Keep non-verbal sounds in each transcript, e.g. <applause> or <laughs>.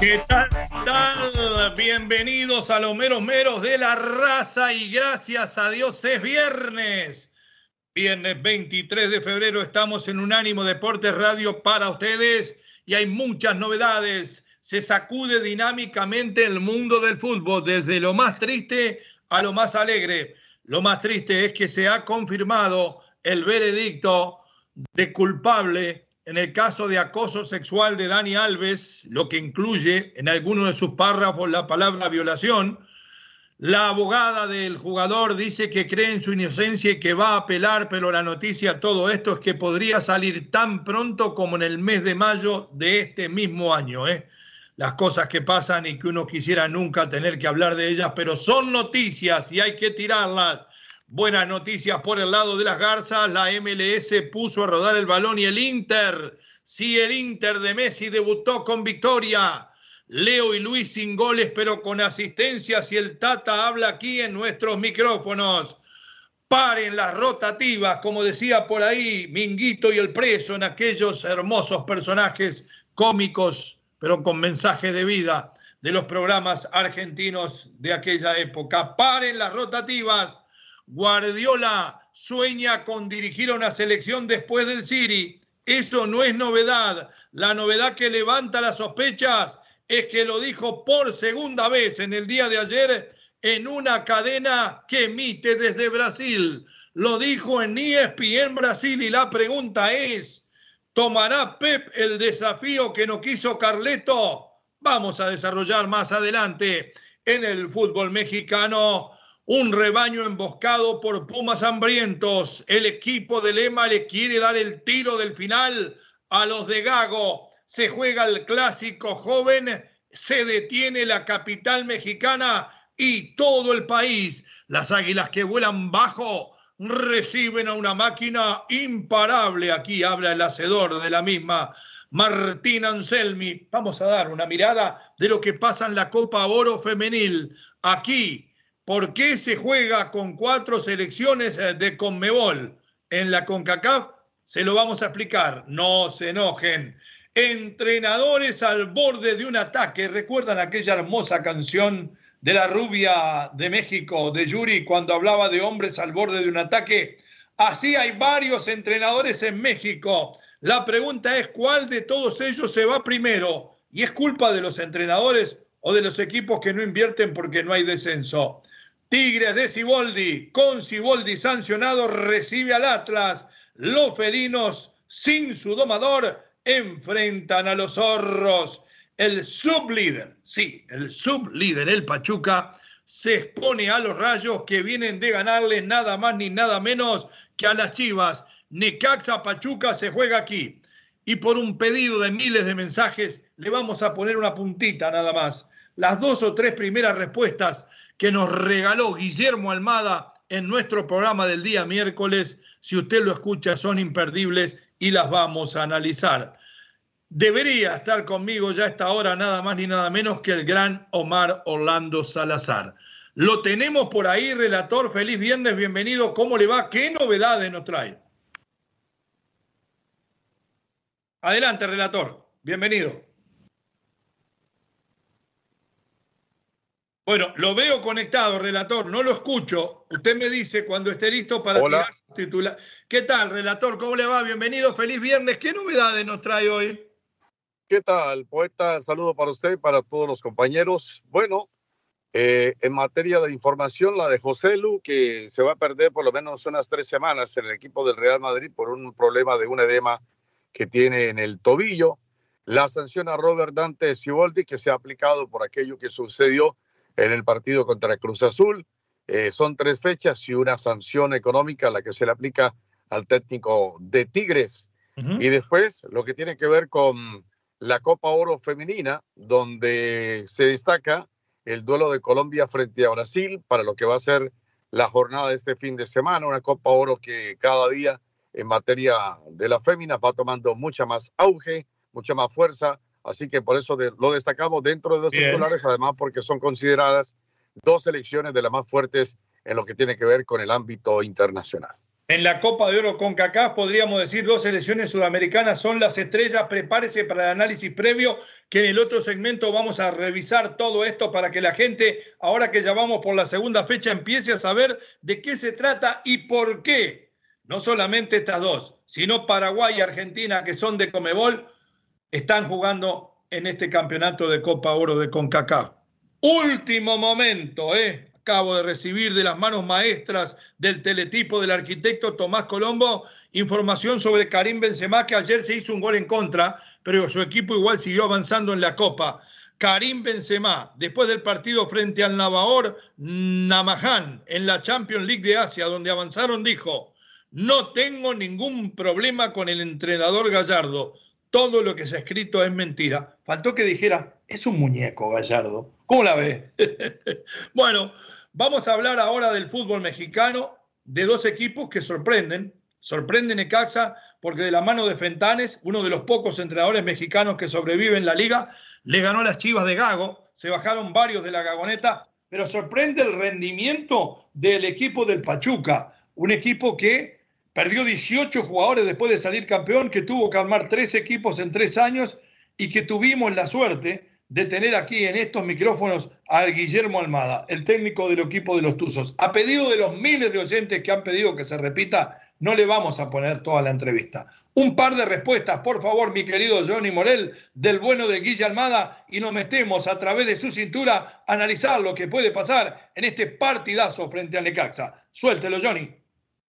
¿Qué tal? Bienvenidos a los meros meros de la raza y gracias a Dios es viernes. Viernes 23 de febrero estamos en Unánimo Deportes Radio para ustedes y hay muchas novedades. Se sacude dinámicamente el mundo del fútbol desde lo más triste a lo más alegre. Lo más triste es que se ha confirmado el veredicto de culpable en el caso de acoso sexual de Dani Alves, lo que incluye en alguno de sus párrafos la palabra violación, la abogada del jugador dice que cree en su inocencia y que va a apelar, pero la noticia todo esto es que podría salir tan pronto como en el mes de mayo de este mismo año. ¿eh? Las cosas que pasan y que uno quisiera nunca tener que hablar de ellas, pero son noticias y hay que tirarlas. Buenas noticias por el lado de las garzas. La MLS puso a rodar el balón y el Inter. Sí, el Inter de Messi debutó con victoria. Leo y Luis sin goles, pero con asistencias y el Tata habla aquí en nuestros micrófonos. Paren las rotativas, como decía por ahí Minguito y el preso en aquellos hermosos personajes cómicos, pero con mensaje de vida de los programas argentinos de aquella época. Paren las rotativas Guardiola sueña con dirigir a una selección después del City. Eso no es novedad. La novedad que levanta las sospechas es que lo dijo por segunda vez en el día de ayer en una cadena que emite desde Brasil. Lo dijo en ESPN Brasil y la pregunta es, ¿tomará Pep el desafío que no quiso Carleto? Vamos a desarrollar más adelante en el fútbol mexicano un rebaño emboscado por pumas hambrientos. El equipo de Lema le quiere dar el tiro del final a los de Gago. Se juega el clásico joven, se detiene la capital mexicana y todo el país. Las águilas que vuelan bajo reciben a una máquina imparable. Aquí habla el hacedor de la misma. Martín Anselmi. Vamos a dar una mirada de lo que pasa en la Copa Oro Femenil. Aquí, ¿Por qué se juega con cuatro selecciones eh, de Conmebol en la CONCACAF? Se lo vamos a explicar. No se enojen. Entrenadores al borde de un ataque. ¿Recuerdan aquella hermosa canción de la rubia de México, de Yuri, cuando hablaba de hombres al borde de un ataque? Así hay varios entrenadores en México. La pregunta es cuál de todos ellos se va primero. ¿Y es culpa de los entrenadores o de los equipos que no invierten porque no hay descenso? Tigres de Ciboldi, con Ciboldi sancionado, recibe al Atlas. Los felinos, sin su domador, enfrentan a los zorros. El sublíder, sí, el sublíder, el Pachuca, se expone a los rayos que vienen de ganarle nada más ni nada menos que a las Chivas. Necaxa Pachuca se juega aquí. Y por un pedido de miles de mensajes, le vamos a poner una puntita nada más. Las dos o tres primeras respuestas que nos regaló Guillermo Almada en nuestro programa del día miércoles. Si usted lo escucha, son imperdibles y las vamos a analizar. Debería estar conmigo ya a esta hora nada más ni nada menos que el gran Omar Orlando Salazar. Lo tenemos por ahí, relator. Feliz viernes, bienvenido. ¿Cómo le va? ¿Qué novedades nos trae? Adelante, relator. Bienvenido. Bueno, lo veo conectado, relator, no lo escucho. Usted me dice cuando esté listo para tirar su titular. ¿Qué tal, relator? ¿Cómo le va? Bienvenido, feliz viernes. ¿Qué novedades nos trae hoy? ¿Qué tal, poeta? Saludo para usted y para todos los compañeros. Bueno, eh, en materia de información, la de José Lu, que se va a perder por lo menos unas tres semanas en el equipo del Real Madrid por un problema de un edema que tiene en el tobillo. la sanción a Robert Dante Siboldi que se ha aplicado por aquello que sucedió en el partido contra Cruz Azul. Eh, son tres fechas y una sanción económica la que se le aplica al técnico de Tigres. Y después lo que tiene que ver con la Copa Oro Femenina, donde se destaca el duelo de Colombia frente a Brasil para lo que va a ser la jornada de este fin de semana, una Copa Oro que cada día en materia de la fémina va tomando mucha más auge, mucha más fuerza, así que por eso lo destacamos dentro de los titulares, además porque son consideradas dos selecciones de las más fuertes en lo que tiene que ver con el ámbito internacional. En la Copa de Oro con CACAF podríamos decir dos selecciones sudamericanas son las estrellas. Prepárese para el análisis previo, que en el otro segmento vamos a revisar todo esto para que la gente, ahora que ya vamos por la segunda fecha, empiece a saber de qué se trata y por qué. No solamente estas dos, sino Paraguay y Argentina, que son de Comebol, están jugando en este campeonato de Copa Oro de CONCACAF. Último momento, ¿eh? Acabo de recibir de las manos maestras del teletipo del arquitecto Tomás Colombo información sobre Karim Benzema, que ayer se hizo un gol en contra, pero su equipo igual siguió avanzando en la Copa. Karim Benzema, después del partido frente al Navaor Namahan en la Champions League de Asia, donde avanzaron, dijo, no tengo ningún problema con el entrenador Gallardo. Todo lo que se ha escrito es mentira. Faltó que dijera, es un muñeco Gallardo. ¿Cómo la ve? <laughs> bueno, vamos a hablar ahora del fútbol mexicano, de dos equipos que sorprenden. Sorprenden Necaxa porque de la mano de Fentanes, uno de los pocos entrenadores mexicanos que sobrevive en la liga, le ganó las chivas de Gago, se bajaron varios de la gagoneta, pero sorprende el rendimiento del equipo del Pachuca, un equipo que perdió 18 jugadores después de salir campeón, que tuvo que armar tres equipos en tres años y que tuvimos la suerte de tener aquí en estos micrófonos a Guillermo Almada, el técnico del equipo de los Tuzos. A pedido de los miles de oyentes que han pedido que se repita, no le vamos a poner toda la entrevista. Un par de respuestas, por favor, mi querido Johnny Morel, del bueno de Guille Almada, y nos metemos a través de su cintura a analizar lo que puede pasar en este partidazo frente al Necaxa. Suéltelo, Johnny.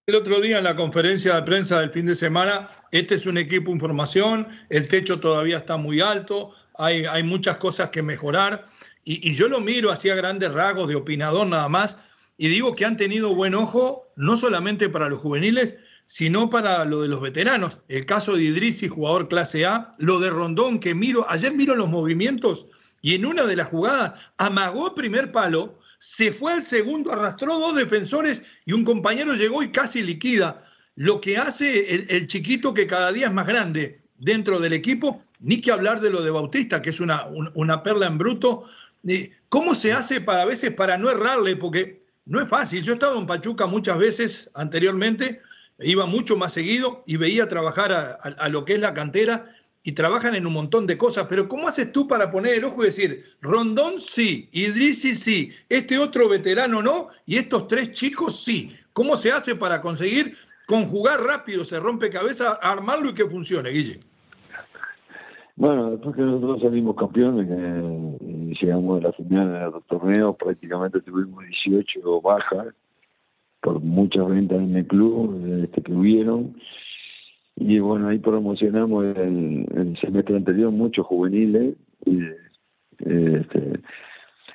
El otro día en la conferencia de prensa del fin de semana, este es un equipo en formación, el techo todavía está muy alto, hay, muchas cosas que mejorar. Y, yo lo miro hacia grandes rasgos de opinador nada más. Y digo que han tenido buen ojo, no solamente para los juveniles, sino para lo de los veteranos. El caso de Idrisi, jugador clase A, lo de Rondón, que miro, ayer miro los movimientos y en una de las jugadas amagó primer palo, se fue al segundo, arrastró dos defensores y un compañero llegó y casi liquida. Lo que hace el, chiquito que cada día es más grande dentro del equipo ni que hablar de lo de Bautista, que es una, una perla en bruto. ¿Cómo se hace para a veces para no errarle? Porque no es fácil. Yo he estado en Pachuca muchas veces anteriormente, iba mucho más seguido y veía trabajar a, lo que es la cantera y trabajan en un montón de cosas, pero ¿cómo haces tú para poner el ojo y decir, Rondón sí, Idrisi sí, este otro veterano no, y estos tres chicos sí? ¿Cómo se hace para conseguir conjugar rápido, se rompe cabeza, armarlo y que funcione, Guille? Bueno, después que nosotros salimos campeones eh, y llegamos a la final de los torneos, prácticamente tuvimos 18 bajas por muchas ventas en el club este, que hubieron. Y bueno, ahí promocionamos el, el semestre anterior muchos juveniles y, este,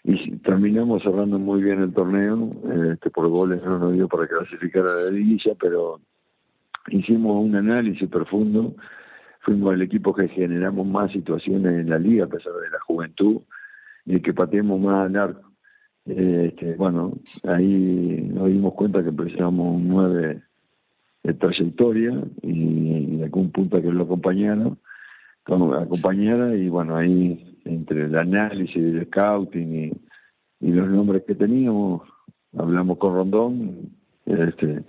y terminamos cerrando muy bien el torneo. Este, por goles no nos dio para clasificar a la liguilla, pero hicimos un análisis profundo fuimos el equipo que generamos más situaciones en la liga a pesar de la juventud y que pateemos más al arco. Este, bueno, ahí nos dimos cuenta que precisamos un 9 de trayectoria y, de algún punto que lo acompañara, acompañara y bueno, ahí entre el análisis, el scouting y, los nombres que teníamos, hablamos con Rondón, este,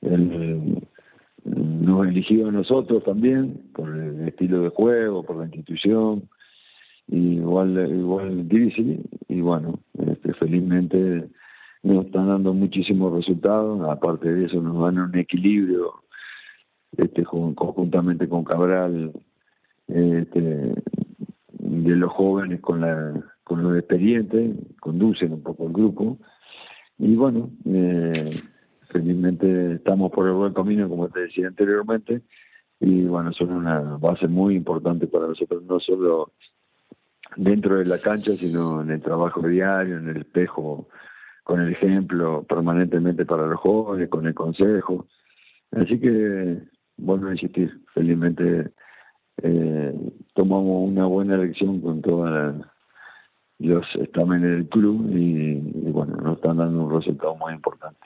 el, nos eligió a nosotros también por el estilo de juego, por la institución, igual igual difícil y bueno, este, felizmente nos están dando muchísimos resultados, aparte de eso nos dan un equilibrio este conjuntamente con Cabral este, de los jóvenes con la con los expedientes, conducen un poco el grupo. Y bueno eh, felizmente estamos por el buen camino, como te decía anteriormente, y bueno, son una base muy importante para nosotros, no solo dentro de la cancha, sino en el trabajo diario, en el espejo, con el ejemplo permanentemente para los jóvenes, con el consejo. Así que, bueno, a insistir, felizmente eh, tomamos una buena elección con todos los estámenes del club y, bueno, nos están dando un resultado muy importante.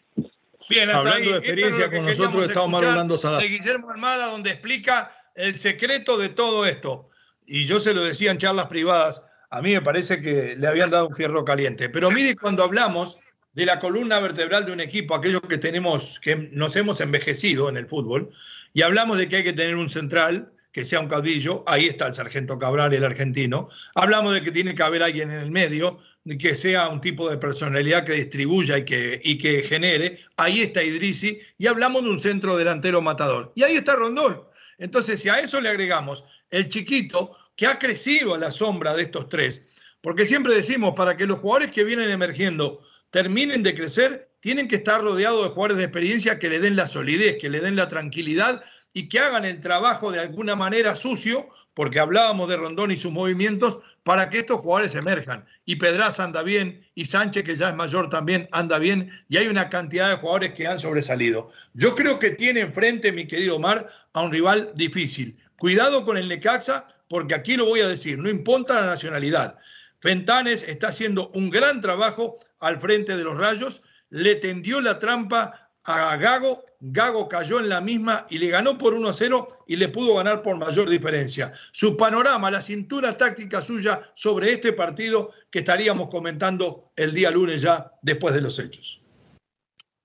Bien, hablando de experiencia con nosotros, estamos hablando de Guillermo Almada, donde explica el secreto de todo esto. Y yo se lo decía en charlas privadas, a mí me parece que le habían dado un fierro caliente. Pero mire, cuando hablamos de la columna vertebral de un equipo, aquellos que tenemos, que nos hemos envejecido en el fútbol, y hablamos de que hay que tener un central, que sea un caudillo, ahí está el sargento Cabral, el argentino. Hablamos de que tiene que haber alguien en el medio, que sea un tipo de personalidad que distribuya y que, y que genere. Ahí está Idrisi y hablamos de un centro delantero matador. Y ahí está Rondón. Entonces, si a eso le agregamos el chiquito que ha crecido a la sombra de estos tres, porque siempre decimos, para que los jugadores que vienen emergiendo terminen de crecer, tienen que estar rodeados de jugadores de experiencia que le den la solidez, que le den la tranquilidad y que hagan el trabajo de alguna manera sucio, porque hablábamos de Rondón y sus movimientos, para que estos jugadores emerjan. Y Pedraza anda bien, y Sánchez, que ya es mayor, también anda bien, y hay una cantidad de jugadores que han sobresalido. Yo creo que tiene enfrente, mi querido Omar, a un rival difícil. Cuidado con el Necaxa, porque aquí lo voy a decir, no importa la nacionalidad. Fentanes está haciendo un gran trabajo al frente de los Rayos, le tendió la trampa a Gago, Gago cayó en la misma y le ganó por 1 a 0 y le pudo ganar por mayor diferencia. Su panorama, la cintura táctica suya sobre este partido que estaríamos comentando el día lunes ya después de los hechos.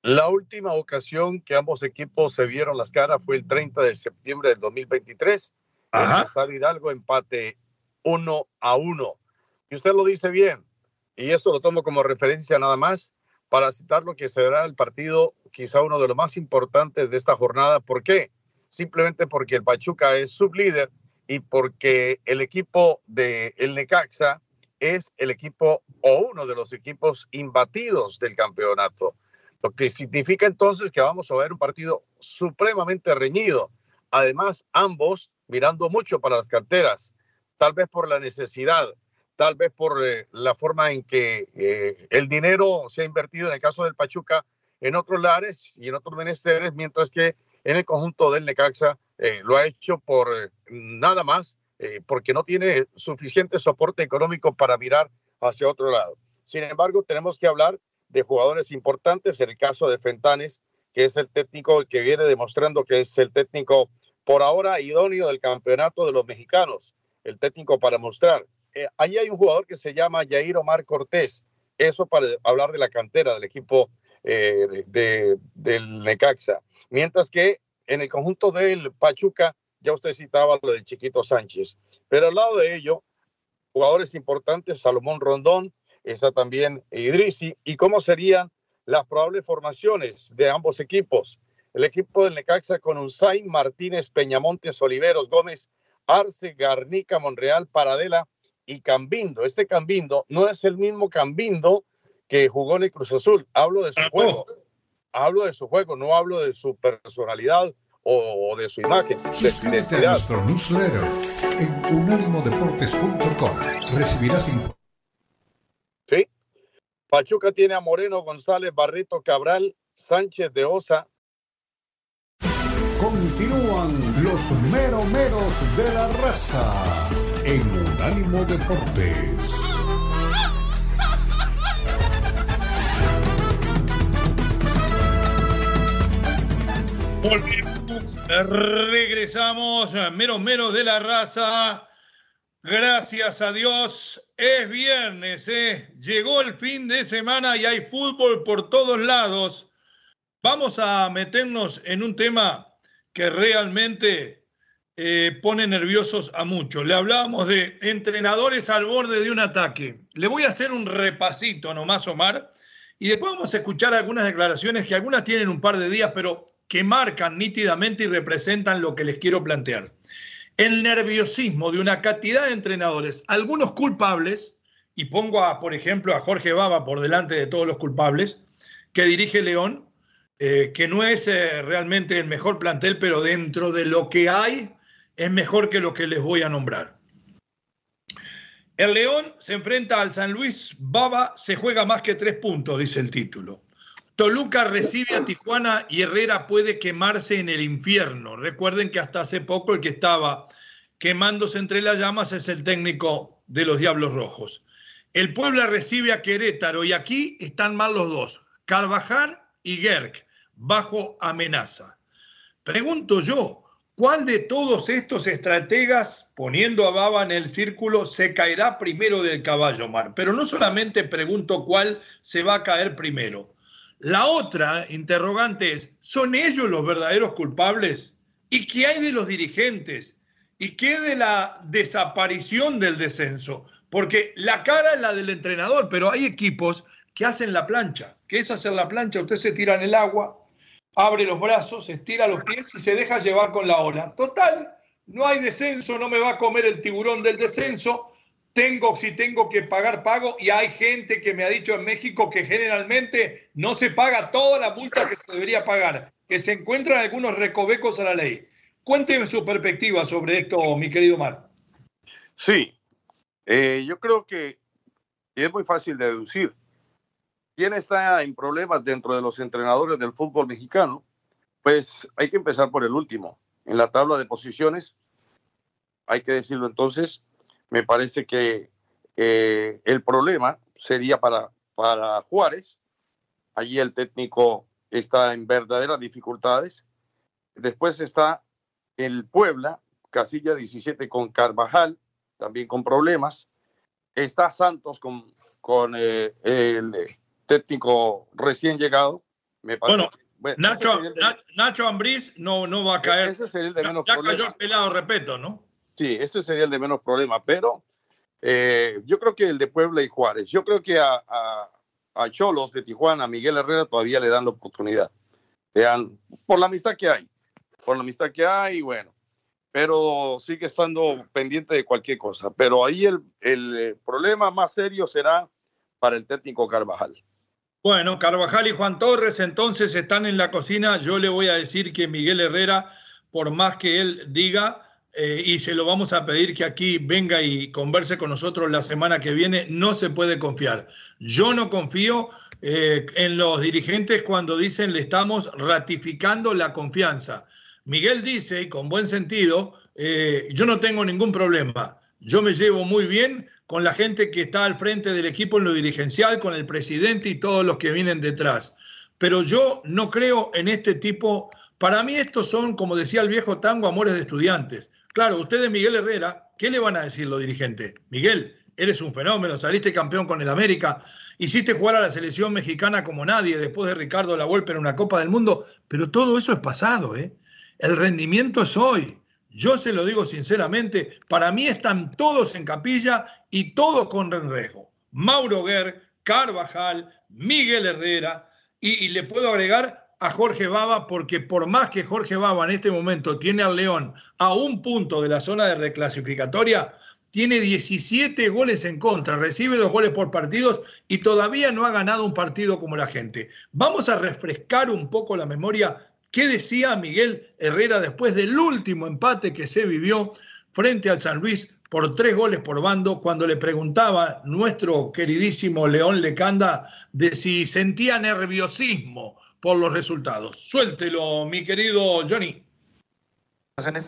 La última ocasión que ambos equipos se vieron las caras fue el 30 de septiembre del 2023. Ajá. En Hidalgo empate 1 a 1. Y usted lo dice bien, y esto lo tomo como referencia nada más para citar lo que será el partido, quizá uno de los más importantes de esta jornada. ¿Por qué? Simplemente porque el Pachuca es sublíder y porque el equipo de el Necaxa es el equipo o uno de los equipos imbatidos del campeonato. Lo que significa entonces que vamos a ver un partido supremamente reñido. Además, ambos mirando mucho para las carteras, tal vez por la necesidad tal vez por eh, la forma en que eh, el dinero se ha invertido en el caso del Pachuca en otros lares y en otros menesteres, mientras que en el conjunto del Necaxa eh, lo ha hecho por nada más, porque no tiene suficiente soporte económico para mirar hacia otro lado. Sin embargo, tenemos que hablar de jugadores importantes, en el caso de Fentanes, que es el técnico que viene demostrando que es el técnico por ahora idóneo del campeonato de los mexicanos, el técnico para mostrar eh, ahí hay un jugador que se llama Jair Omar Cortés. Eso para hablar de la cantera del equipo eh, de, del Necaxa. Mientras que en el conjunto del Pachuca, ya usted citaba lo de Chiquito Sánchez. Pero al lado de ello, jugadores importantes, Salomón Rondón, está también Idrisi. ¿Y cómo serían las probables formaciones de ambos equipos? El equipo del Necaxa con Unzain, Martínez, Peñamontes, Oliveros, Gómez, Arce, Garnica, Monreal, Paradela, y Cambindo. Este Cambindo no es el mismo Cambindo que jugó en el Cruz Azul. Hablo de su ah, juego. Hablo de su juego, no hablo de su personalidad o, de su imagen, de su identidad. A nuestro newsletter en unánimodeportes.com. Recibirás información. Sí. Pachuca tiene a Moreno, González, Barreto, Cabral, Sánchez de Osa. Continúan los meromeros de la raza en Unánimo Deportes. Volvemos, regresamos, menos menos de la raza. Gracias a Dios, es viernes, ¿eh? llegó el fin de semana y hay fútbol por todos lados. Vamos a meternos en un tema que realmente eh, pone nerviosos a muchos. Le hablábamos de entrenadores al borde de un ataque. Le voy a hacer un repasito nomás, Omar, y después vamos a escuchar algunas declaraciones que algunas tienen un par de días, pero que marcan nítidamente y representan lo que les quiero plantear. El nerviosismo de una cantidad de entrenadores, algunos culpables, y pongo a, por ejemplo, a Jorge Baba por delante de todos los culpables, que dirige León, eh, que no es eh, realmente el mejor plantel, pero dentro de lo que hay, es mejor que lo que les voy a nombrar. El León se enfrenta al San Luis, Baba se juega más que tres puntos, dice el título. Toluca recibe a Tijuana y Herrera puede quemarse en el infierno. Recuerden que hasta hace poco el que estaba quemándose entre las llamas es el técnico de los Diablos Rojos. El Puebla recibe a Querétaro y aquí están mal los dos, Carvajal y Gerg, bajo amenaza. Pregunto yo, ¿cuál de todos estos estrategas, poniendo a Baba en el círculo, se caerá primero del caballo, Mar? Pero no solamente pregunto cuál se va a caer primero. La otra interrogante es, ¿son ellos los verdaderos culpables? ¿Y qué hay de los dirigentes? ¿Y qué de la desaparición del descenso? Porque la cara es la del entrenador, pero hay equipos que hacen la plancha. ¿Qué es hacer la plancha? Usted se tira en el agua, abre los brazos, estira los pies y se deja llevar con la ola. Total, no hay descenso, no me va a comer el tiburón del descenso. Tengo, si tengo que pagar, pago. Y hay gente que me ha dicho en México que generalmente no se paga toda la multa que se debería pagar, que se encuentran algunos recovecos a la ley. Cuénteme su perspectiva sobre esto, mi querido Mar. Sí, eh, yo creo que es muy fácil de deducir. ¿Quién está en problemas dentro de los entrenadores del fútbol mexicano? Pues hay que empezar por el último. En la tabla de posiciones, hay que decirlo entonces, me parece que eh, el problema sería para, para Juárez. Allí el técnico está en verdaderas dificultades. Después está el Puebla, casilla 17 con Carvajal, también con problemas. Está Santos con, con eh, el técnico recién llegado. Me parece bueno, Nacho, Nacho Ambriz no, no va a caer. Ese sería el de menos ya, cayó el pelado, respeto, ¿no? Sí, ese sería el de menos problema, pero eh, yo creo que el de Puebla y Juárez, yo creo que a, a, Cholos de Tijuana, a Miguel Herrera todavía le dan la oportunidad. Vean, por la amistad que hay, por la amistad que hay, bueno, pero sigue estando pendiente de cualquier cosa. Pero ahí el, el eh, problema más serio será para el técnico Carvajal. Bueno, Carvajal y Juan Torres entonces están en la cocina. Yo le voy a decir que Miguel Herrera, por más que él diga, eh, y se lo vamos a pedir que aquí venga y converse con nosotros la semana que viene, no se puede confiar. Yo no confío eh, en los dirigentes cuando dicen le estamos ratificando la confianza. Miguel dice, y con buen sentido, eh, yo no tengo ningún problema. Yo me llevo muy bien con la gente que está al frente del equipo en lo dirigencial, con el presidente y todos los que vienen detrás. Pero yo no creo en este tipo. Para mí estos son, como decía el viejo tango, amores de estudiantes. Claro, ustedes, Miguel Herrera, ¿qué le van a decir los dirigentes? Miguel, eres un fenómeno, saliste campeón con el América, hiciste jugar a la selección mexicana como nadie después de Ricardo La Volpe en una Copa del Mundo, pero todo eso es pasado, ¿eh? El rendimiento es hoy. Yo se lo digo sinceramente, para mí están todos en capilla y todos con riesgo. Mauro Guerr, Carvajal, Miguel Herrera y, le puedo agregar a Jorge Baba porque por más que Jorge Baba en este momento tiene al León a un punto de la zona de reclasificatoria, tiene 17 goles en contra, recibe dos goles por partidos y todavía no ha ganado un partido como la gente. Vamos a refrescar un poco la memoria ¿Qué decía Miguel Herrera después del último empate que se vivió frente al San Luis por tres goles por bando cuando le preguntaba nuestro queridísimo León Lecanda de si sentía nerviosismo por los resultados? Suéltelo, mi querido Johnny.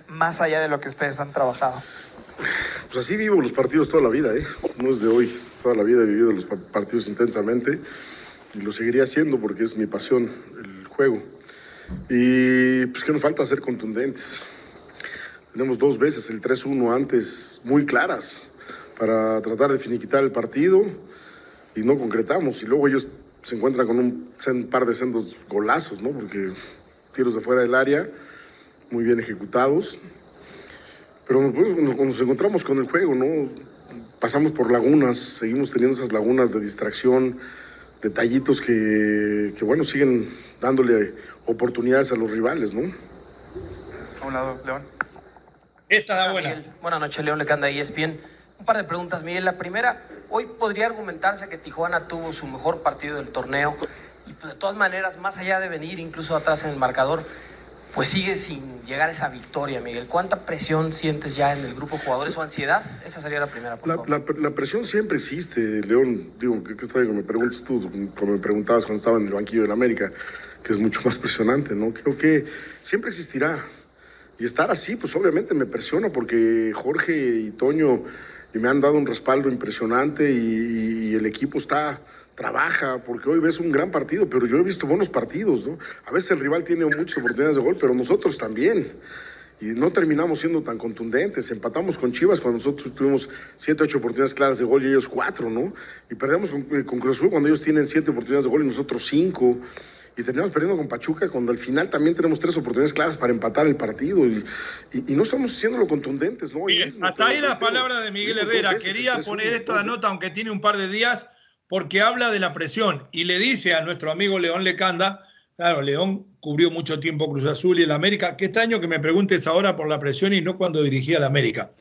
Más allá de lo que ustedes han trabajado. Pues así vivo los partidos toda la vida, ¿eh? No es de hoy. Toda la vida he vivido los partidos intensamente y lo seguiría haciendo porque es mi pasión, el juego. Y pues que nos falta ser contundentes. Tenemos dos veces el 3-1 antes, muy claras, para tratar de finiquitar el partido y no concretamos. Y luego ellos se encuentran con un, par de sendos golazos, ¿no? Porque tiros de fuera del área, muy bien ejecutados. Pero pues, nos encontramos con el juego, ¿no? Pasamos por lagunas, seguimos teniendo esas lagunas de distracción, detallitos que, que bueno, siguen dándole oportunidades a los rivales, ¿no? A un lado, León. Esta da buena. Buenas noches, León Lecanda, ESPN. Un par de preguntas, Miguel. La primera, hoy podría argumentarse que Tijuana tuvo su mejor partido del torneo y pues, de todas maneras, más allá de venir incluso atrás en el marcador, pues sigue sin llegar a esa victoria, Miguel. ¿Cuánta presión sientes ya en el grupo de jugadores o ansiedad? Esa sería la primera. Por la, favor. la, la, presión siempre existe, León. Digo, ¿qué, qué está? Me preguntas tú, como me preguntabas cuando estaba en el banquillo del América, que es mucho más presionante, ¿no? Creo que siempre existirá. Y estar así, pues obviamente me presiona porque Jorge y Toño me han dado un respaldo impresionante y, y el equipo está trabaja, porque hoy ves un gran partido, pero yo he visto buenos partidos, ¿no? A veces el rival tiene muchas oportunidades de gol, pero nosotros también. Y no terminamos siendo tan contundentes. Empatamos con Chivas cuando nosotros tuvimos siete, ocho oportunidades claras de gol y ellos cuatro, ¿no? Y perdemos con, con Cruz Azul cuando ellos tienen siete oportunidades de gol y nosotros cinco. Y terminamos perdiendo con Pachuca cuando al final también tenemos tres oportunidades claras para empatar el partido. Y, y, y no estamos siendo contundentes, ¿no? Bien, mismo, hasta ahí la palabra de Miguel Herrera. Quería poner uno, esto a dos, nota, aunque tiene un par de días, porque habla de la presión y le dice a nuestro amigo León Lecanda, claro, León cubrió mucho tiempo Cruz Azul y el América, qué extraño que me preguntes ahora por la presión y no cuando dirigía el América.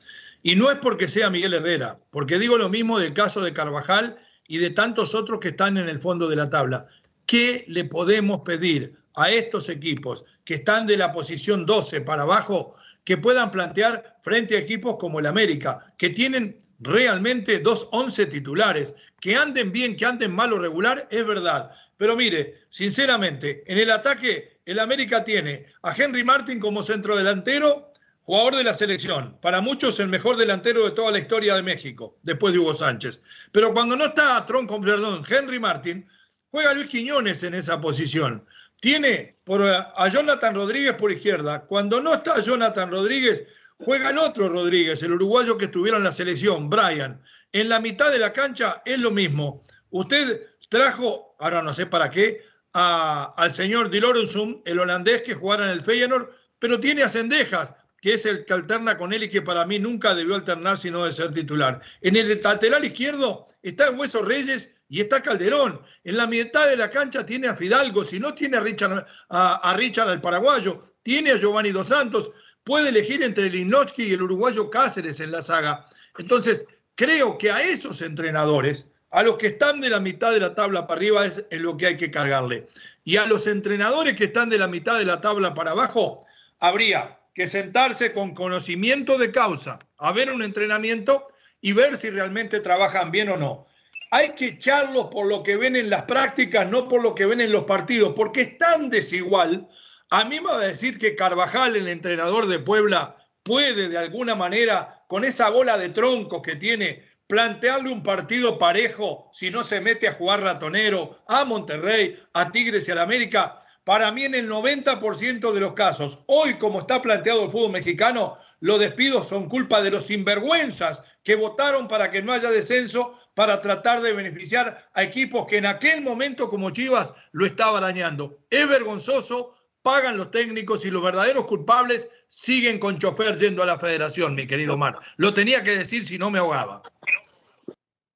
Y no es porque sea Miguel Herrera, porque digo lo mismo del caso de Carvajal y de tantos otros que están en el fondo de la tabla. ¿Qué le podemos pedir a estos equipos que están de la posición 12 para abajo que puedan plantear frente a equipos como el América, que tienen realmente dos once titulares, que anden bien, que anden mal o regular, es verdad. Pero mire, sinceramente, en el ataque, el América tiene a Henry Martin como centro delantero, jugador de la selección. Para muchos, el mejor delantero de toda la historia de México, después de Hugo Sánchez. Pero cuando no está Tronco, perdón, Henry Martin, juega Luis Quiñones en esa posición. Tiene por, a Jonathan Rodríguez por izquierda. Cuando no está Jonathan Rodríguez, juega el otro Rodríguez, el uruguayo que estuviera en la selección, Brian. En la mitad de la cancha es lo mismo. Usted trajo, ahora no sé para qué, al señor Di Lorenzum, el holandés que jugara en el Feyenoord, pero tiene a Cendejas, que es el que alterna con él y que para mí nunca debió alternar sino de ser titular. En el lateral izquierdo está Hueso Reyes y está Calderón. En la mitad de la cancha tiene a Fidalgo, si no tiene a Richard, a, a Richard paraguayo, tiene a Giovanni Dos Santos, puede elegir entre Linotsky y el uruguayo Cáceres en la saga. Entonces, creo que a esos entrenadores, a los que están de la mitad de la tabla para arriba, es en lo que hay que cargarle. Y a los entrenadores que están de la mitad de la tabla para abajo, habría que sentarse con conocimiento de causa, a ver un entrenamiento y ver si realmente trabajan bien o no. Hay que echarlos por lo que ven en las prácticas, no por lo que ven en los partidos, porque es tan desigual. A mí me va a decir que Carvajal, el entrenador de Puebla, puede de alguna manera, con esa bola de troncos que tiene, plantearle un partido parejo si no se mete a jugar ratonero a Monterrey, a Tigres y al América. Para mí en el 90% de los casos, hoy como está planteado el fútbol mexicano, los despidos son culpa de los sinvergüenzas que votaron para que no haya descenso para tratar de beneficiar a equipos que en aquel momento como Chivas lo estaba dañando. Es vergonzoso, pagan los técnicos y los verdaderos culpables siguen con chofer yendo a la federación, mi querido Mar. Lo tenía que decir si no me ahogaba.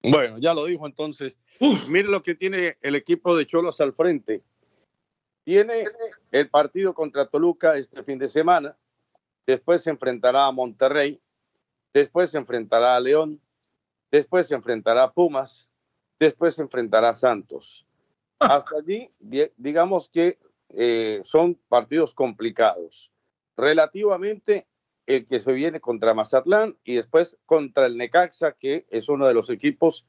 Bueno, ya lo dijo entonces. Uf. Mire lo que tiene el equipo de Cholos al frente. Tiene el partido contra Toluca este fin de semana. Después se enfrentará a Monterrey. Después se enfrentará a León. Después se enfrentará a Pumas. Después se enfrentará a Santos. Hasta allí, di- digamos que eh, son partidos complicados. Relativamente el que se viene contra Mazatlán y después contra el Necaxa, que es uno de los equipos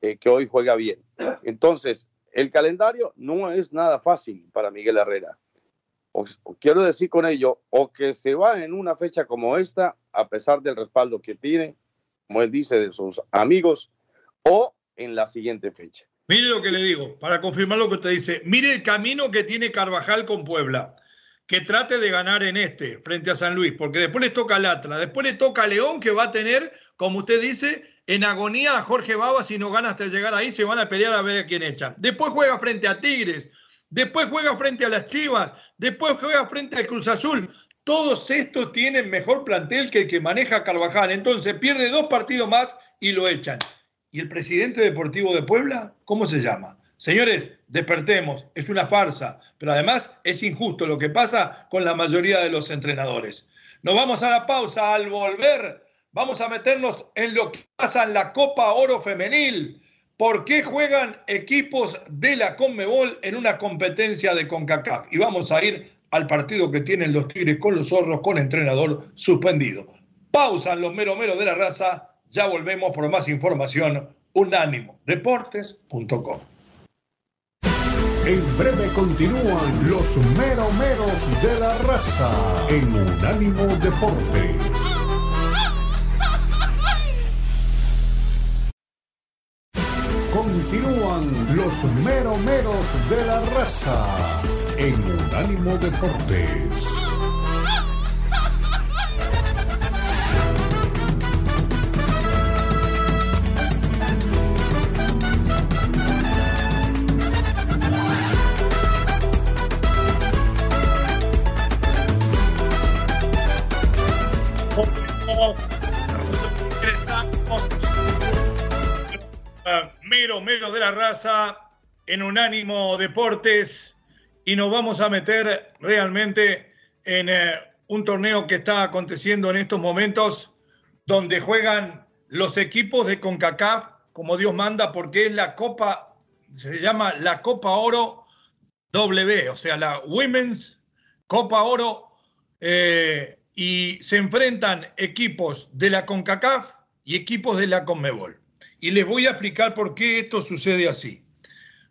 eh, que hoy juega bien. Entonces, el calendario no es nada fácil para Miguel Herrera. Quiero decir con ello, o que se va en una fecha como esta, a pesar del respaldo que tiene, como él dice, de sus amigos, o en la siguiente fecha. Mire lo que le digo, para confirmar lo que usted dice. Mire el camino que tiene Carvajal con Puebla. Que trate de ganar en este, frente a San Luis, porque después le toca al Atlas, después le toca a León, que va a tener, como usted dice, en agonía a Jorge Baba. Si no gana hasta llegar ahí, se van a pelear a ver a quién echan. Después juega frente a Tigres, después juega frente a las Chivas, después juega frente al Cruz Azul. Todos estos tienen mejor plantel que el que maneja Carvajal. Entonces pierde dos partidos más y lo echan. ¿Y el presidente deportivo de Puebla? ¿Cómo se llama? Señores, despertemos, es una farsa, pero además es injusto lo que pasa con la mayoría de los entrenadores. Nos vamos a la pausa, al volver vamos a meternos en lo que pasa en la Copa Oro Femenil. ¿Por qué juegan equipos de la Conmebol en una competencia de CONCACAF? Y vamos a ir al partido que tienen los Tigres con los zorros con entrenador suspendido. Pausan los mero mero de la raza. Ya volvemos por más información. Unánimodeportes.com. En breve continúan los meromeros de la raza en Unánimo Deportes. Continúan los meromeros de la raza en Unánimo Deportes. Mero, mero de la raza en Unánimo Deportes y nos vamos a meter realmente en eh, un torneo que está aconteciendo en estos momentos donde juegan los equipos de CONCACAF como Dios manda porque es la Copa, se llama la Copa Oro W, o sea, la Women's Copa Oro eh, y se enfrentan equipos de la CONCACAF y equipos de la CONMEBOL. Y les voy a explicar por qué esto sucede así.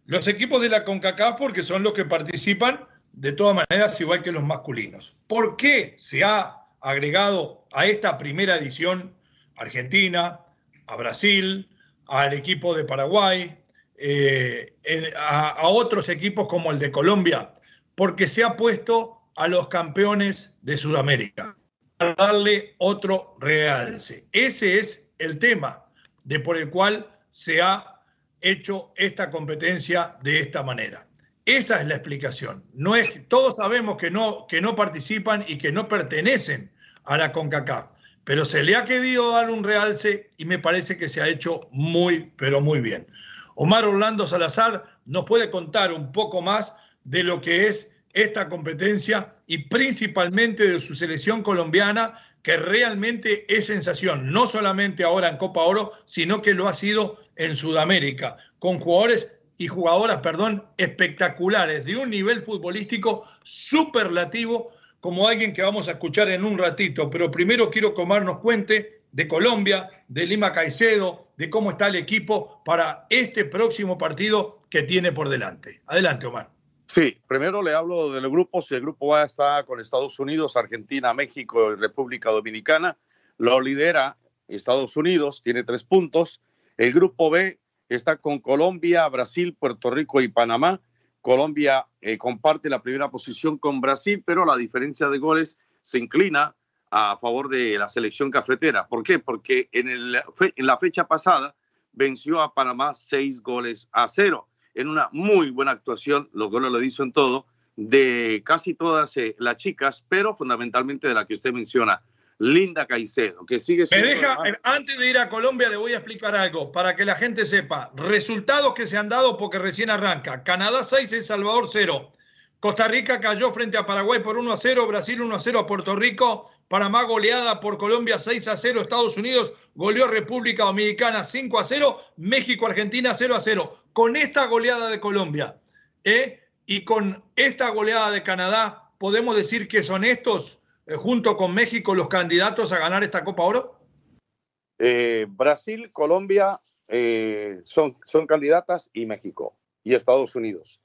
Los equipos de la CONCACAF porque son los que participan de todas maneras igual que los masculinos. ¿Por qué se ha agregado a esta primera edición Argentina, a Brasil, al equipo de Paraguay, eh, a, a otros equipos como el de Colombia? Porque se ha puesto a los campeones de Sudamérica para darle otro realce. Ese es el tema de por el cual se ha hecho esta competencia de esta manera. Esa es la explicación. No es, todos sabemos que no, que no participan y que no pertenecen a la CONCACAF, pero se le ha querido dar un realce y me parece que se ha hecho muy, pero muy bien. Omar Orlando Salazar nos puede contar un poco más de lo que es esta competencia y principalmente de su selección colombiana que realmente es sensación, no solamente ahora en Copa Oro, sino que lo ha sido en Sudamérica, con jugadores y jugadoras, perdón, espectaculares, de un nivel futbolístico superlativo, como alguien que vamos a escuchar en un ratito. Pero primero quiero que Omar nos cuente de Colombia, de Lima Caicedo, de cómo está el equipo para este próximo partido que tiene por delante. Adelante, Omar. Sí, primero le hablo del grupo. Si el grupo A está con Estados Unidos, Argentina, México y República Dominicana, lo lidera Estados Unidos, tiene tres puntos. El grupo B está con Colombia, Brasil, Puerto Rico y Panamá. Colombia eh, comparte la primera posición con Brasil, pero la diferencia de goles se inclina a favor de la selección cafetera. ¿Por qué? Porque en la fecha pasada venció a Panamá seis goles a cero en una muy buena actuación, lo que uno lo en todo, de casi todas eh, las chicas, pero fundamentalmente de la que usted menciona, Linda Caicedo, que sigue siendo. Me deja, antes de ir a Colombia, le voy a explicar algo para que la gente sepa. Resultados que se han dado porque recién arranca: Canadá 6, El Salvador 0. Costa Rica cayó frente a Paraguay por 1 a 0, Brasil 1 a 0 a Puerto Rico, Panamá goleada por Colombia 6 a 0, Estados Unidos goleó República Dominicana 5 a 0, México Argentina 0 a 0. Con esta goleada de Colombia ¿eh? y con esta goleada de Canadá, ¿podemos decir que son estos, eh, junto con México, los candidatos a ganar esta Copa Oro? Eh, Brasil, Colombia son, son candidatas y México y Estados Unidos.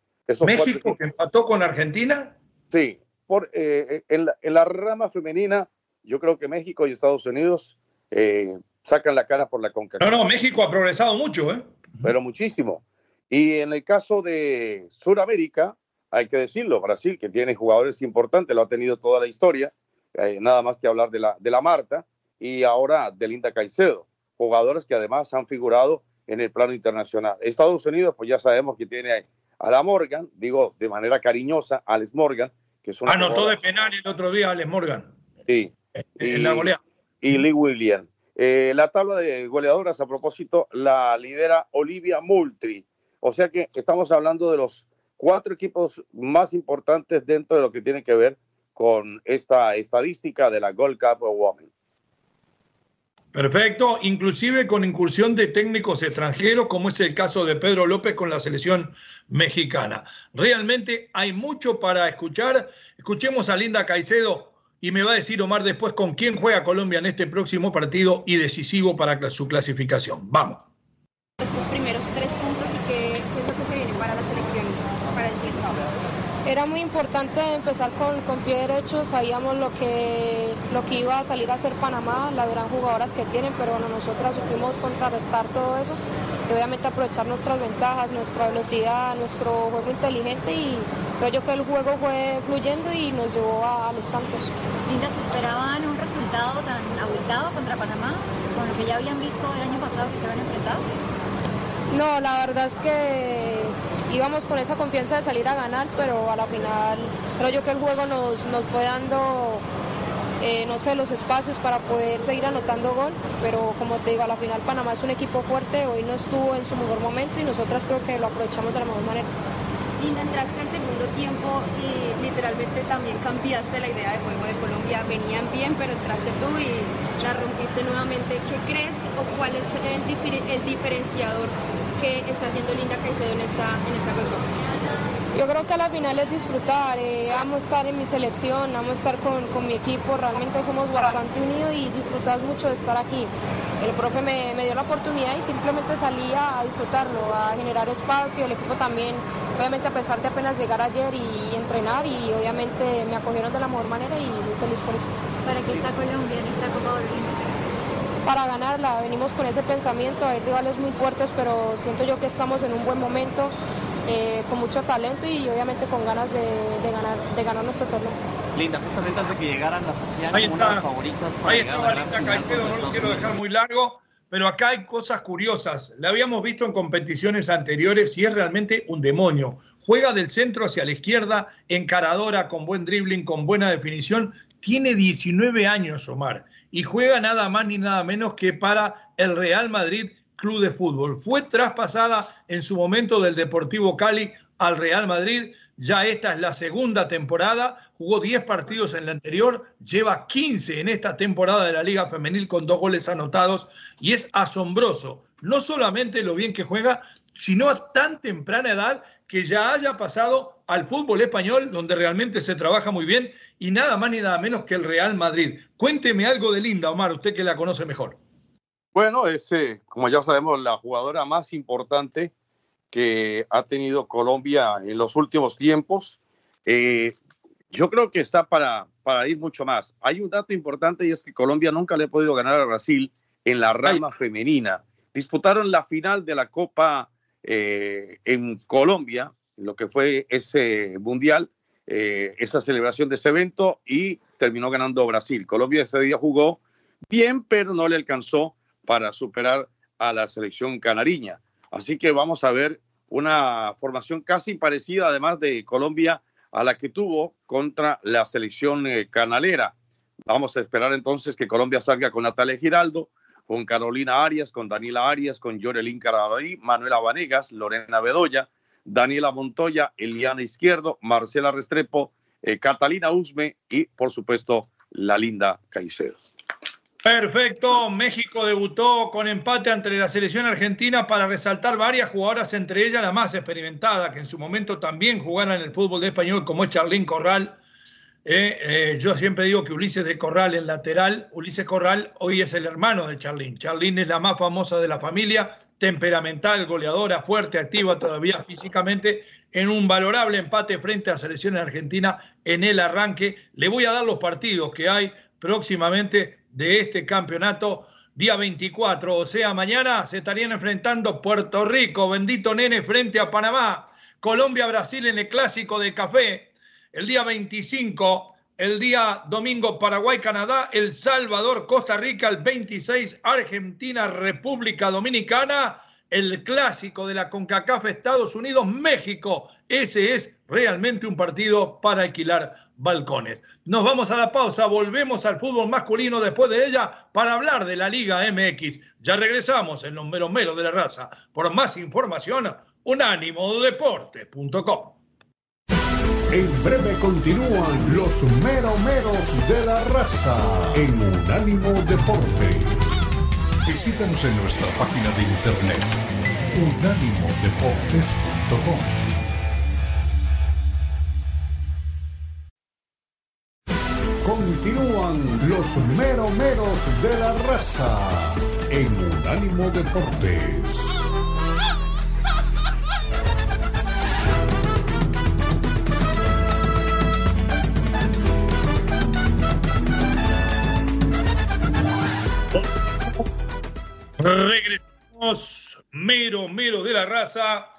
¿México que empató con Argentina? Sí, por, eh, en, la, rama femenina, yo creo que México y Estados Unidos eh, sacan la cara por la CONCACAF. No, no, México ha progresado mucho, ¿eh? Pero muchísimo. Y en el caso de Sudamérica, hay que decirlo, Brasil, que tiene jugadores importantes, lo ha tenido toda la historia, eh, nada más que hablar de la, de la Marta, y ahora de Linda Caicedo, jugadores que además han figurado en el plano internacional. Estados Unidos, pues ya sabemos que tiene a la Morgan, digo de manera cariñosa, Alex Morgan, que es Anotó de penal el otro día Alex Morgan. Sí. En la goleada. Y Lee William. Eh, la tabla de goleadoras, a propósito, la lidera Olivia Moultrie. O sea que estamos hablando de los cuatro equipos más importantes dentro de lo que tiene que ver con esta estadística de la Gold Cup of Women. Perfecto, inclusive con incursión de técnicos extranjeros, como es el caso de Pedro López con la selección mexicana. Realmente hay mucho para escuchar. Escuchemos a Linda Caicedo y me va a decir Omar después con quién juega Colombia en este próximo partido y decisivo para su clasificación. Vamos. Estos primeros tres puntos y qué, es lo que se viene para la selección para el siguiente era muy importante empezar con, con pie derecho, sabíamos lo que, lo que iba a salir a hacer Panamá, las gran jugadoras que tienen, pero bueno, nosotras supimos contrarrestar todo eso y obviamente aprovechar nuestras ventajas, nuestra velocidad, nuestro juego inteligente y creo yo que el juego fue fluyendo y nos llevó a, los tantos. Linda, ¿se esperaban un resultado tan abultado contra Panamá con lo que ya habían visto el año pasado que se habían enfrentado? No, la verdad es que íbamos con esa confianza de salir a ganar, pero a la final creo yo que el juego nos, nos fue dando, eh, no sé, los espacios para poder seguir anotando gol, pero como te digo, a la final Panamá es un equipo fuerte, hoy no estuvo en su mejor momento y nosotras creo que lo aprovechamos de la mejor manera. Linda, entraste el segundo tiempo y literalmente también cambiaste la idea de juego de Colombia. Venían bien, pero entraste tú y la rompiste nuevamente. ¿Qué crees o cuál es el diferenciador que está haciendo Linda Caicedo en esta, en esta Yo creo que a la final es disfrutar, eh, amo estar en mi selección, amo estar con, con, mi equipo, realmente somos bastante unidos y disfrutas mucho de estar aquí. El profe me, me dio la oportunidad y simplemente salí a, disfrutarlo, a generar espacio, el equipo también, obviamente a pesar de apenas llegar ayer y, entrenar y obviamente me acogieron de la mejor manera y muy feliz por eso. ¿Para qué está Colombia en esta Copa para ganarla. Venimos con ese pensamiento, hay rivales muy fuertes, pero siento yo que estamos en un buen momento, eh, con mucho talento y obviamente con ganas de, ganar, de ganar nuestro torneo. Linda, justamente antes de que llegaran las hacían una de las favoritas para Ahí estaba Linda Caicedo, no lo quiero dejar muy largo, pero acá hay cosas curiosas. La habíamos visto en competiciones anteriores y es realmente un demonio. Juega del centro hacia la izquierda, encaradora, con buen dribbling, con buena definición. Tiene 19 años, Omar y juega nada más ni nada menos que para el Real Madrid Club de Fútbol. Fue traspasada en su momento del Deportivo Cali al Real Madrid. Ya esta es la segunda temporada. Jugó 10 partidos en la anterior, lleva 15 en esta temporada de la Liga Femenil con dos goles anotados y es asombroso. No solamente lo bien que juega, sino a tan temprana edad que ya haya pasado al fútbol español, donde realmente se trabaja muy bien, y nada más ni nada menos que el Real Madrid. Cuénteme algo de Linda, Omar, usted que la conoce mejor. Bueno, es, eh, como ya sabemos, la jugadora más importante que ha tenido Colombia en los últimos tiempos. Eh, yo creo que está para, para ir mucho más. Hay un dato importante y es que Colombia nunca le ha podido ganar a Brasil en la rama femenina. Disputaron la final de la Copa eh, en Colombia, lo que fue ese mundial, eh, esa celebración de ese evento y terminó ganando Brasil. Colombia ese día jugó bien, pero no le alcanzó para superar a la selección canariña. Así que vamos a ver una formación casi parecida, además de Colombia, a la que tuvo contra la selección eh, canalera. Vamos a esperar entonces que Colombia salga con Natalia Giraldo, con Carolina Arias, con Daniela Arias, con Yorelín Carabalí, Manuela Vanegas, Lorena Bedoya, Daniela Montoya, Eliana Izquierdo, Marcela Restrepo, eh, Catalina Usme y, por supuesto, la linda Caicedo. Perfecto, México debutó con empate ante la selección argentina para resaltar varias jugadoras, entre ellas la más experimentada, que en su momento también jugara en el fútbol de español, como es Charlín Corral, eh, eh, yo siempre digo que Ulises de Corral, el lateral, Ulises Corral hoy es el hermano de Charlín. Charlín es la más famosa de la familia, temperamental, goleadora, fuerte, activa todavía físicamente, en un valorable empate frente a selecciones argentina en el arranque. Le voy a dar los partidos que hay próximamente de este campeonato. Día 24, o sea, mañana se estarían enfrentando Puerto Rico, bendito nene, frente a Panamá, Colombia, Brasil en el clásico de café, el día 25, el día domingo Paraguay, Canadá, El Salvador, Costa Rica, el 26 Argentina, República Dominicana, el clásico de la CONCACAF Estados Unidos, México. Ese es realmente un partido para alquilar balcones. Nos vamos a la pausa, volvemos al fútbol masculino después de ella para hablar de la Liga MX. Ya regresamos en los meros meros de la raza. Por más información, unánimodeportes.com. En breve continúan los meromeros de la raza en Unánimo Deportes. Visítanos en nuestra página de internet unánimodeportes.com. Continúan los meromeros de la raza en Unánimo Deportes. Regresamos, mero, mero de la raza,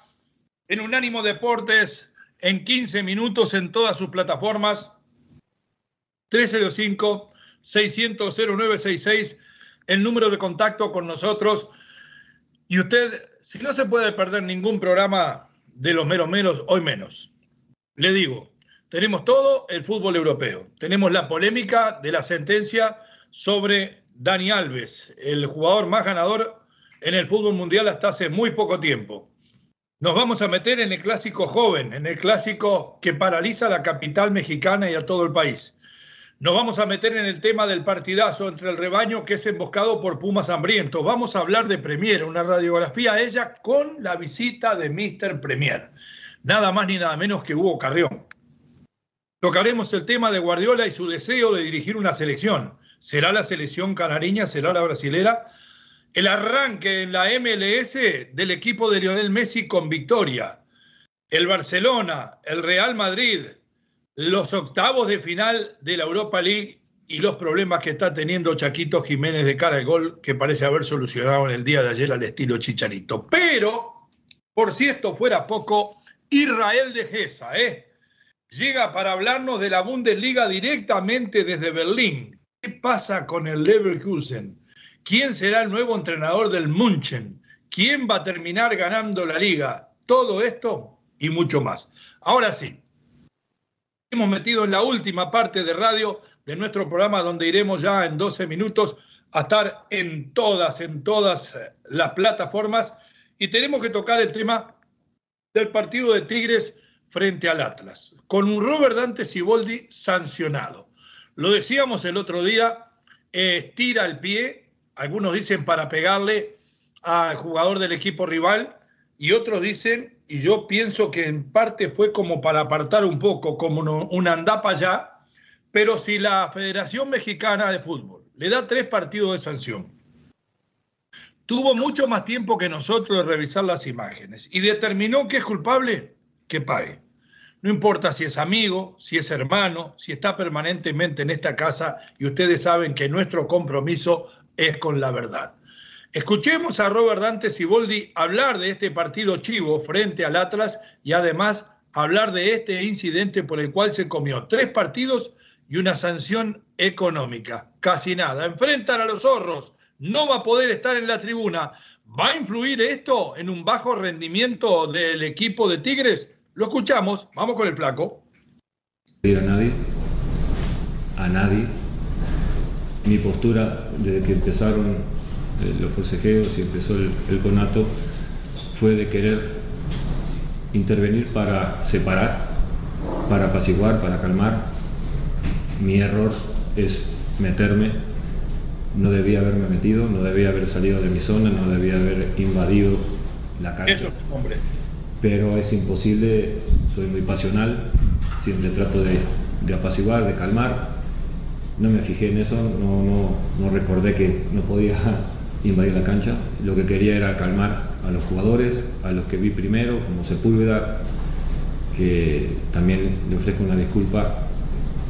en Unánimo Deportes, en 15 minutos en todas sus plataformas. 305-600-0966, el número de contacto con nosotros. Y usted, si no se puede perder ningún programa de los meros meros, hoy menos. Le digo, tenemos todo el fútbol europeo. Tenemos la polémica de la sentencia sobre Dani Alves, el jugador más ganador en el fútbol mundial hasta hace muy poco tiempo. Nos vamos a meter en el clásico joven, en el clásico que paraliza la capital mexicana y a todo el país. Nos vamos a meter en el tema del partidazo entre el rebaño que es emboscado por Pumas Hambrientos. Vamos a hablar de Premier, una radiografía a ella con la visita de Mr. Premier. Nada más ni nada menos que Hugo Carrión. Tocaremos el tema de Guardiola y su deseo de dirigir una selección será la selección canareña, será la brasilera. El arranque en la MLS del equipo de Lionel Messi con victoria. El Barcelona, el Real Madrid, los octavos de final de la Europa League y los problemas que está teniendo Chaquito Jiménez de cara al gol que parece haber solucionado en el día de ayer al estilo Chicharito. Pero, por si esto fuera poco, Israel de Gesa, ¿eh? Llega para hablarnos de la Bundesliga directamente desde Berlín. ¿Qué pasa con el Leverkusen? ¿Quién será el nuevo entrenador del Munchen? ¿Quién va a terminar ganando la liga? Todo esto y mucho más. Ahora sí, hemos metido en la última parte de radio de nuestro programa donde iremos ya en 12 minutos a estar en todas, en todas las plataformas y tenemos que tocar el tema del partido de Tigres frente al Atlas, con un Robert Dante Siboldi sancionado. Lo decíamos el otro día, estira el pie, algunos dicen para pegarle al jugador del equipo rival y otros dicen, y yo pienso que en parte fue como para apartar un poco, como un andapa allá, pero si la Federación Mexicana de Fútbol le da tres partidos de sanción, tuvo mucho más tiempo que nosotros de revisar las imágenes y determinó que es culpable, que pague. No importa si es amigo, si es hermano, si está permanentemente en esta casa y ustedes saben que nuestro compromiso es con la verdad. Escuchemos a Robert Dante Siboldi hablar de este partido chivo frente al Atlas y además hablar de este incidente por el cual se comió tres partidos y una sanción económica. Casi nada. Enfrentan a los zorros. No va a poder estar en la tribuna. ¿Va a influir esto en un bajo rendimiento del equipo de Tigres? Lo escuchamos, vamos con el placo. A nadie, a nadie. Mi postura desde que empezaron eh, los forcejeos y empezó el, el conato fue de querer intervenir para separar, para apaciguar, para calmar. Mi error es meterme. No debía haberme metido, no debía haber salido de mi zona, no debía haber invadido la cancha. Eso es hombre pero es imposible, soy muy pasional, siempre trato de, apaciguar, de calmar. No me fijé en eso, no, no, recordé que no podía <laughs> invadir la cancha. Lo que quería era calmar a los jugadores, a los que vi primero, como Sepúlveda, que también le ofrezco una disculpa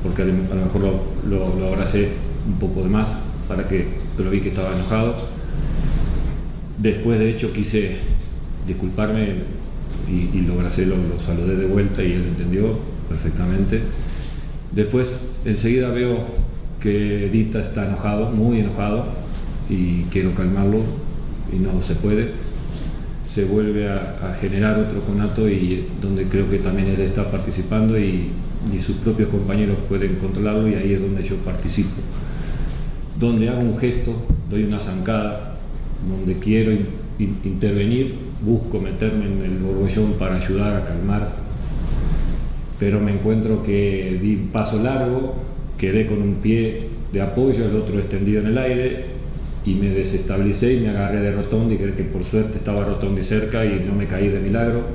porque a lo mejor lo, lo, abracé un poco de más para que, pero vi que estaba enojado. Después, de hecho, quise disculparme y, y lo lo, saludé de vuelta y él entendió perfectamente. Después, enseguida veo que Dita está enojado, muy enojado, y quiero calmarlo y no se puede. Se vuelve a, generar otro conato y donde creo que también él está participando y, sus propios compañeros pueden controlarlo y ahí es donde yo participo. Donde hago un gesto, doy una zancada, donde quiero intervenir, busco meterme en el borbollón para ayudar a calmar, pero me encuentro que di un paso largo, quedé con un pie de apoyo, el otro extendido en el aire, y me desestabilicé y me agarré de Rotondi, que, que por suerte estaba Rotondi cerca y no me caí de milagro,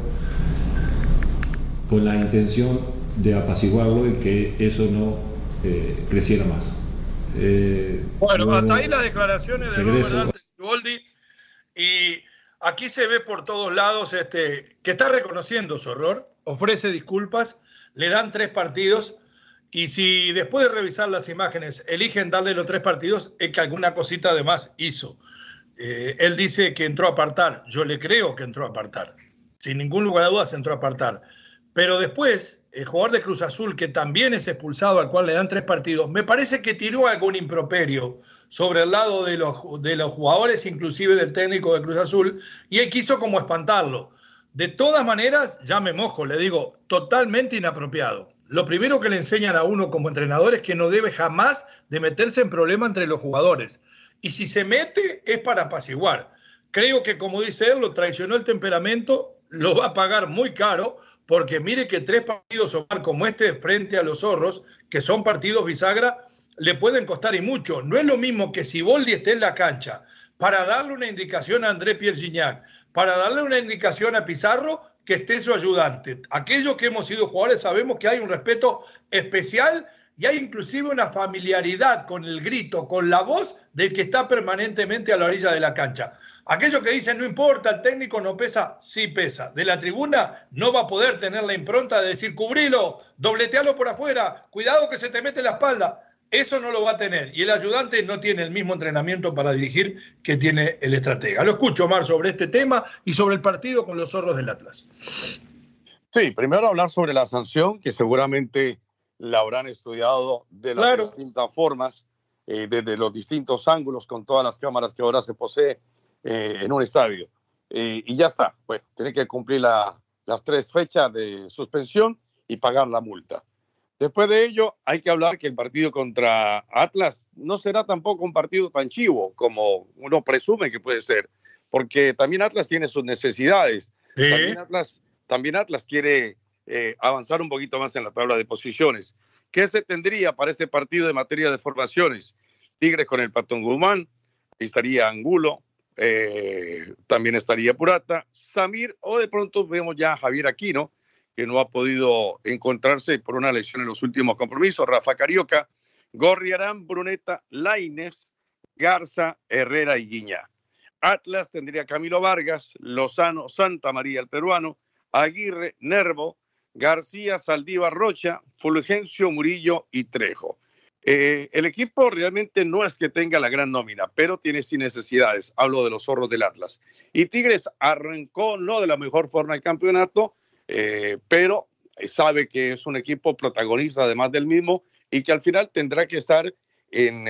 con la intención de apaciguarlo y que eso no eh, creciera más. Eh, bueno, hasta ahí las declaraciones de Robert Goldi y aquí se ve por todos lados este, que está reconociendo su error, ofrece disculpas, le dan tres partidos y si después de revisar las imágenes eligen darle los tres partidos, es que alguna cosita además hizo. Eh, él dice que entró a apartar, yo le creo que entró a apartar, sin ningún lugar a dudas entró a apartar. Pero después, el jugador de Cruz Azul, que también es expulsado, al cual le dan tres partidos, me parece que tiró algún improperio sobre el lado de los, de los jugadores, inclusive del técnico de Cruz Azul, y él quiso como espantarlo. De todas maneras, ya me mojo, le digo, totalmente inapropiado. Lo primero que le enseñan a uno como entrenador es que no debe jamás de meterse en problema entre los jugadores. Y si se mete es para apaciguar. Creo que, como dice él, lo traicionó el temperamento, lo va a pagar muy caro, porque mire que tres partidos como este frente a los zorros, que son partidos bisagra, le pueden costar y mucho. No es lo mismo que si Boldi esté en la cancha para darle una indicación a André Pierre para darle una indicación a Pizarro, que esté su ayudante. Aquellos que hemos sido jugadores sabemos que hay un respeto especial y hay inclusive una familiaridad con el grito, con la voz del que está permanentemente a la orilla de la cancha. Aquellos que dicen no importa, el técnico no pesa, sí pesa. De la tribuna no va a poder tener la impronta de decir cubrilo, dobletealo por afuera, cuidado que se te mete la espalda. Eso no lo va a tener. Y el ayudante no tiene el mismo entrenamiento para dirigir que tiene el estratega. Lo escucho, Omar, sobre este tema y sobre el partido con los zorros del Atlas. Sí, primero hablar sobre la sanción, que seguramente la habrán estudiado de las distintas formas, eh, desde los distintos ángulos, con todas las cámaras que ahora se posee eh, en un estadio. Eh, y ya está, pues tiene que cumplir las tres fechas de suspensión y pagar la multa. Después de ello, hay que hablar que el partido contra Atlas no será tampoco un partido tan chivo como uno presume que puede ser, porque también Atlas tiene sus necesidades. También, Atlas, también Atlas quiere eh, avanzar un poquito más en la tabla de posiciones. ¿Qué se tendría para este partido de materia de formaciones? Tigres con el Patón Guzmán, estaría Angulo, eh, también estaría Purata, Samir, o de pronto vemos ya a Javier Aquino, que no ha podido encontrarse por una lesión en los últimos compromisos, Rafa Carioca, Gorriarán, Bruneta, Laines, Garza, Herrera y Guiña. Atlas tendría Camilo Vargas, Lozano, Santa María el peruano, Aguirre, Nervo, García, Saldívar, Rocha, Fulgencio, Murillo y Trejo. Eh, el equipo realmente no es que tenga la gran nómina, pero tiene sin necesidades. Hablo de los zorros del Atlas. Y Tigres arrancó no de la mejor forma el campeonato, eh, pero sabe que es un equipo protagonista además del mismo y que al final tendrá que estar en,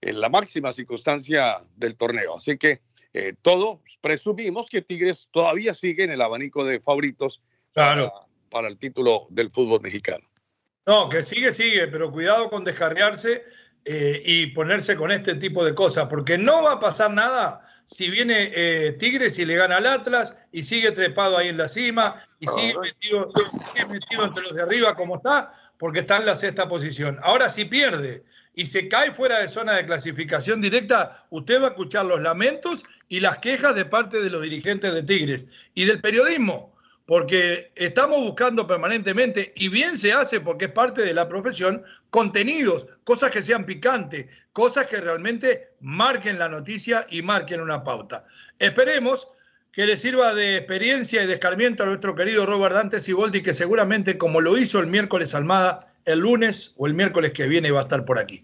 la máxima circunstancia del torneo. Así que eh, todos presumimos que Tigres todavía sigue en el abanico de favoritos para el título del fútbol mexicano. No, que sigue, sigue, pero cuidado con descarriarse eh, y ponerse con este tipo de cosas, porque no va a pasar nada si viene eh, Tigres y le gana al Atlas y sigue trepado ahí en la cima y sigue metido, sigue metido entre los de arriba como está, porque está en la sexta posición. Ahora, si pierde y se cae fuera de zona de clasificación directa, usted va a escuchar los lamentos y las quejas de parte de los dirigentes de Tigres y del periodismo porque estamos buscando permanentemente, y bien se hace porque es parte de la profesión, contenidos, cosas que sean picantes, cosas que realmente marquen la noticia y marquen una pauta. Esperemos que le sirva de experiencia y de escarmiento a nuestro querido Robert Dante Siboldi, que seguramente, como lo hizo el miércoles Almada, el lunes o el miércoles que viene va a estar por aquí.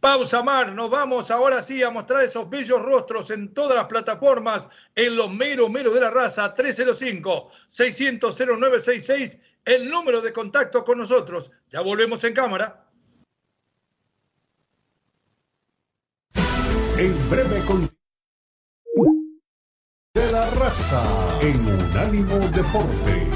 Pausa, Mar. Nos vamos ahora sí a mostrar esos bellos rostros en todas las plataformas en los mero mero de la raza. 305-600-0966, el número de contacto con nosotros. Ya volvemos en cámara. En breve con de la raza en Unánimo Deportes.